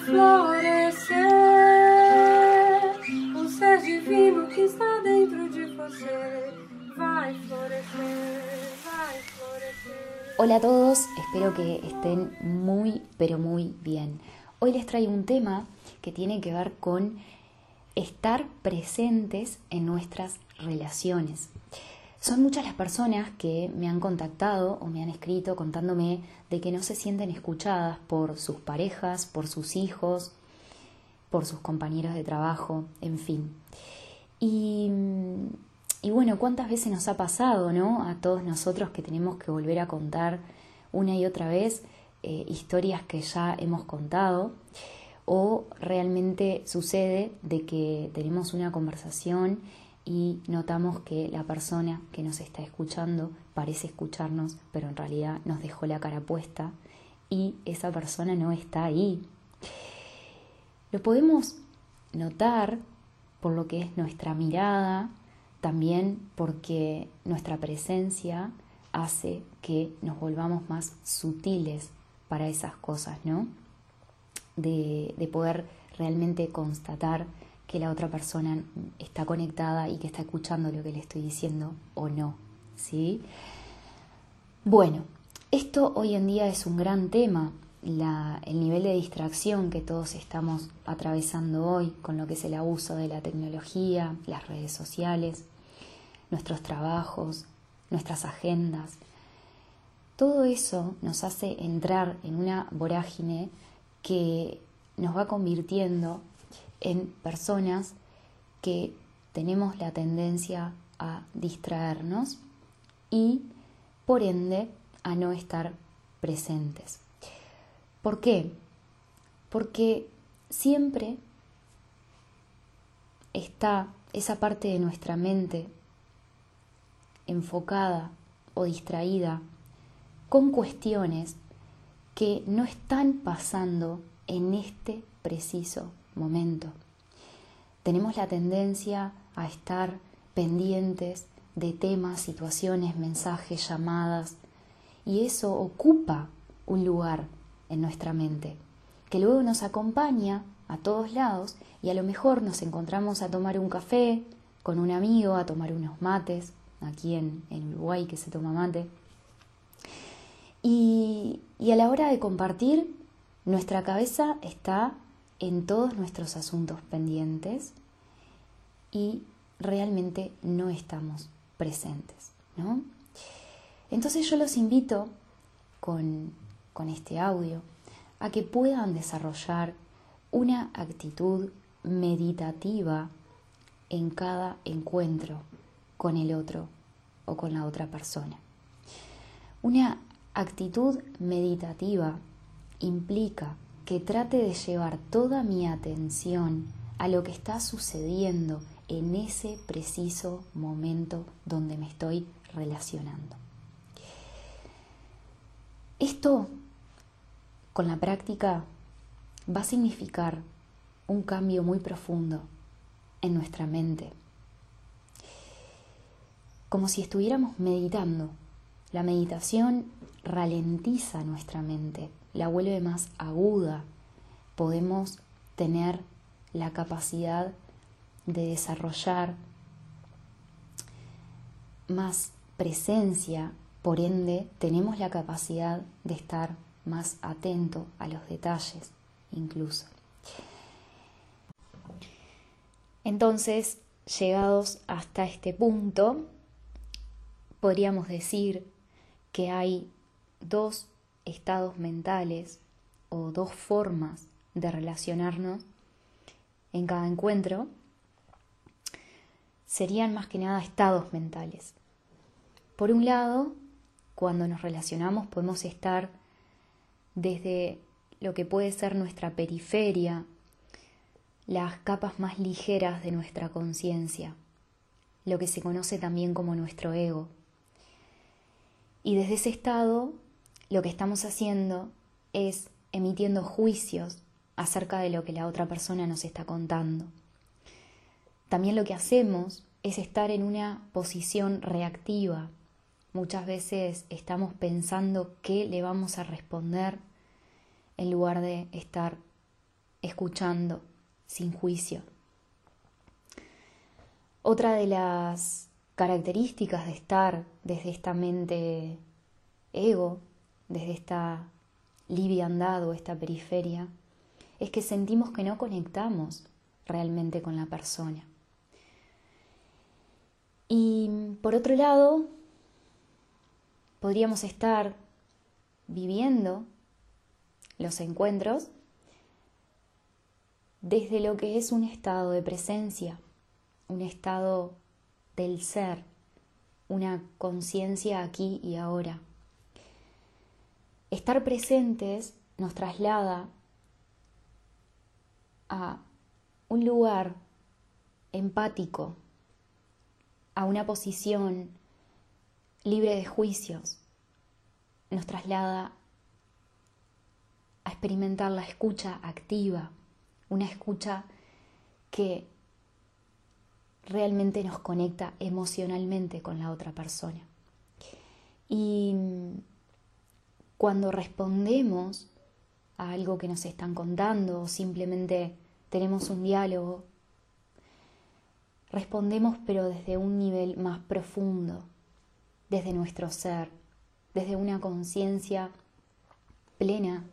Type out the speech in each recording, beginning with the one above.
Florescer. Hola a todos, espero que estén muy, pero muy bien. Hoy les traigo un tema que tiene que ver con estar presentes en nuestras relaciones. Son muchas las personas que me han contactado o me han escrito contándome de que no se sienten escuchadas por sus parejas, por sus hijos, por sus compañeros de trabajo, en fin. Y, y bueno, ¿cuántas veces nos ha pasado, no? A todos nosotros que tenemos que volver a contar una y otra vez eh, historias que ya hemos contado o realmente sucede de que tenemos una conversación y notamos que la persona que nos está escuchando parece escucharnos, pero en realidad nos dejó la cara puesta y esa persona no está ahí. Lo podemos notar por lo que es nuestra mirada, también porque nuestra presencia hace que nos volvamos más sutiles para esas cosas, ¿no? De, de poder realmente constatar que la otra persona está conectada y que está escuchando lo que le estoy diciendo o no, ¿sí? Bueno, esto hoy en día es un gran tema, el nivel de distracción que todos estamos atravesando hoy con lo que es el abuso de la tecnología, las redes sociales, nuestros trabajos, nuestras agendas. Todo eso nos hace entrar en una vorágine que nos va convirtiendo en personas que tenemos la tendencia a distraernos y por ende a no estar presentes. ¿Por qué? Porque siempre está esa parte de nuestra mente enfocada o distraída con cuestiones que no están pasando en este preciso momento. Tenemos la tendencia a estar pendientes de temas, situaciones, mensajes, llamadas, y eso ocupa un lugar en nuestra mente, que luego nos acompaña a todos lados y a lo mejor nos encontramos a tomar un café con un amigo, a tomar unos mates, aquí en, en Uruguay que se toma mate. Y, a la hora de compartir, nuestra cabeza está en todos nuestros asuntos pendientes y realmente no estamos presentes, ¿no? Entonces yo los invito con, con este audio a que puedan desarrollar una actitud meditativa en cada encuentro con el otro o con la otra persona. Una actitud meditativa implica que trate de llevar toda mi atención a lo que está sucediendo en ese preciso momento donde me estoy relacionando. Esto, con la práctica, va a significar un cambio muy profundo en nuestra mente. Como si estuviéramos meditando. La meditación ralentiza nuestra mente, la vuelve más aguda, podemos tener la capacidad de desarrollar más presencia, por ende tenemos la capacidad de estar más atento a los detalles incluso. Entonces, llegados hasta este punto, podríamos decir que hay dos estados mentales o dos formas de relacionarnos en cada encuentro serían más que nada estados mentales. Por un lado, cuando nos relacionamos podemos estar desde lo que puede ser nuestra periferia, las capas más ligeras de nuestra conciencia, lo que se conoce también como nuestro ego. Y desde ese estado lo que estamos haciendo es emitiendo juicios acerca de lo que la otra persona nos está contando. También lo que hacemos es estar en una posición reactiva. Muchas veces estamos pensando qué le vamos a responder en lugar de estar escuchando sin juicio. Otra de las características de estar desde esta mente ego, desde esta liviandad o esta periferia, es que sentimos que no conectamos realmente con la persona. Y por otro lado, podríamos estar viviendo los encuentros desde lo que es un estado de presencia, un estado del ser, una conciencia aquí y ahora. Estar presentes nos traslada a un lugar empático, a una posición libre de juicios, nos traslada a experimentar la escucha activa, una escucha que realmente nos conecta emocionalmente con la otra persona. Y cuando respondemos a algo que nos están contando o simplemente tenemos un diálogo, respondemos pero desde un nivel más profundo, desde nuestro ser, desde una conciencia plena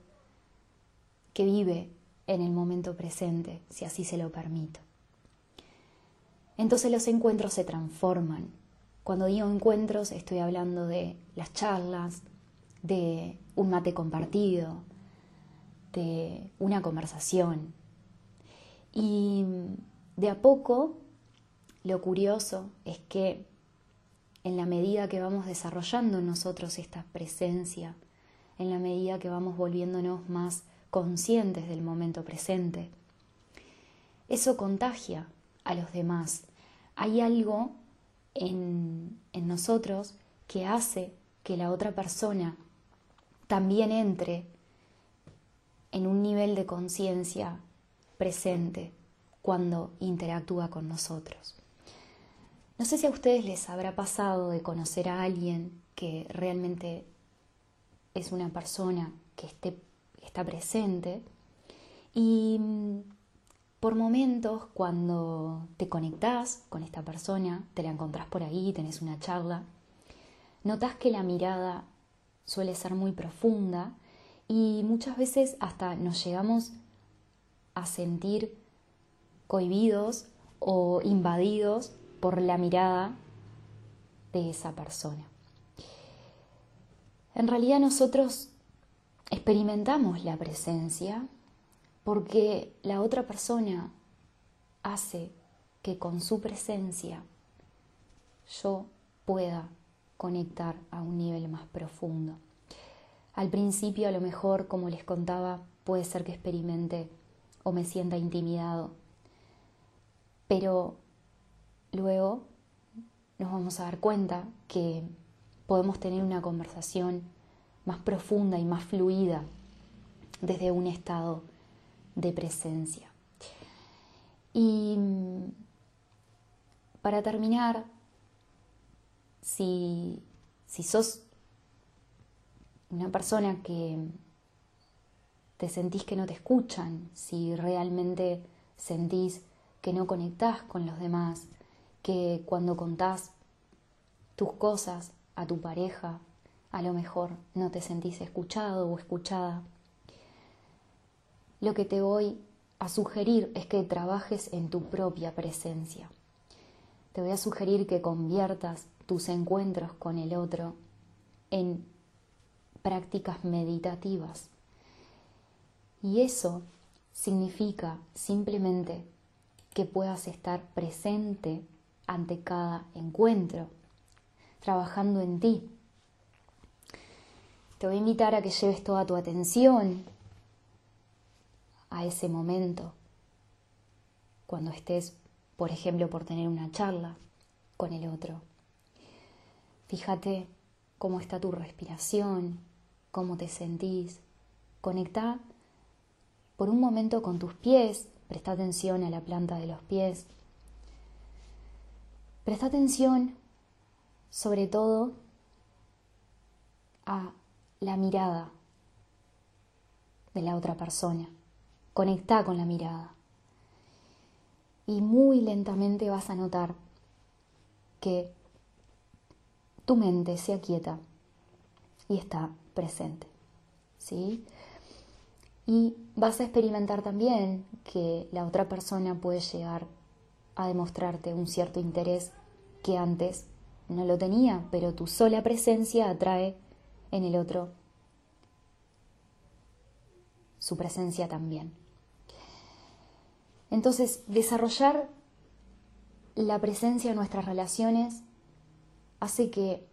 que vive en el momento presente, si así se lo permito. Entonces los encuentros se transforman. Cuando digo encuentros estoy hablando de las charlas, de un mate compartido, de una conversación. Y de a poco, lo curioso es que en la medida que vamos desarrollando en nosotros esta presencia, en la medida que vamos volviéndonos más conscientes del momento presente, eso contagia a los demás. Hay algo en, en nosotros que hace que la otra persona también entre en un nivel de conciencia presente cuando interactúa con nosotros. No sé si a ustedes les habrá pasado de conocer a alguien que realmente es una persona que esté, está presente y por momentos, cuando te conectás con esta persona, te la encontrás por ahí, tenés una charla, notas que la mirada suele ser muy profunda y muchas veces hasta nos llegamos a sentir cohibidos o invadidos por la mirada de esa persona. En realidad nosotros experimentamos la presencia porque la otra persona hace que con su presencia yo pueda conectar a un nivel más profundo. Al principio a lo mejor, como les contaba, puede ser que experimente o me sienta intimidado, pero luego nos vamos a dar cuenta que podemos tener una conversación más profunda y más fluida desde un estado de presencia. Y mm, para terminar, si, si sos una persona que te sentís que no te escuchan, si realmente sentís que no conectás con los demás, que cuando contás tus cosas a tu pareja, a lo mejor no te sentís escuchado o escuchada, lo que te voy a sugerir es que trabajes en tu propia presencia. Te voy a sugerir que conviertas tus encuentros con el otro en prácticas meditativas. Y eso significa simplemente que puedas estar presente ante cada encuentro, trabajando en ti. Te voy a invitar a que lleves toda tu atención a ese momento, cuando estés, por ejemplo, por tener una charla con el otro. Fíjate cómo está tu respiración, cómo te sentís. Conecta por un momento con tus pies, presta atención a la planta de los pies. Presta atención sobre todo a la mirada de la otra persona. Conecta con la mirada. Y muy lentamente vas a notar que tu mente se aquieta y está presente. ¿Sí? Y vas a experimentar también que la otra persona puede llegar a demostrarte un cierto interés que antes no lo tenía, pero tu sola presencia atrae en el otro su presencia también. Entonces, desarrollar la presencia en nuestras relaciones hace que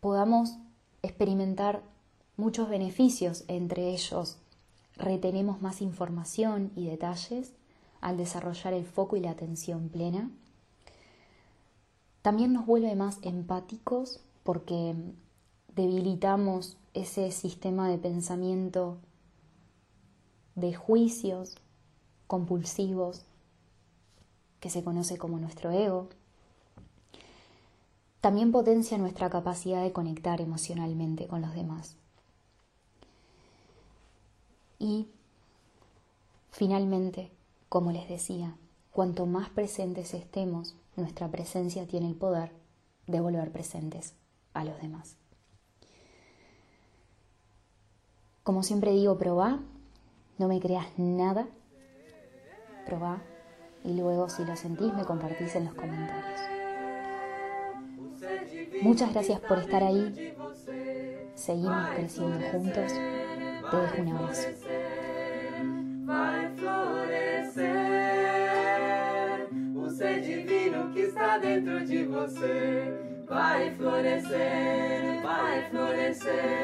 podamos experimentar muchos beneficios, entre ellos retenemos más información y detalles al desarrollar el foco y la atención plena. También nos vuelve más empáticos porque debilitamos ese sistema de pensamiento de juicios compulsivos que se conoce como nuestro ego. También potencia nuestra capacidad de conectar emocionalmente con los demás. Y finalmente, como les decía, cuanto más presentes estemos, nuestra presencia tiene el poder de volver presentes a los demás. Como siempre digo, probá, no me creas nada, probá y luego si lo sentís me compartís en los comentarios. Muchas gracias por estar ahí. Seguimos creciendo juntos. Te dejo un abrazo. divino que está dentro de você vai florescer, vai florescer.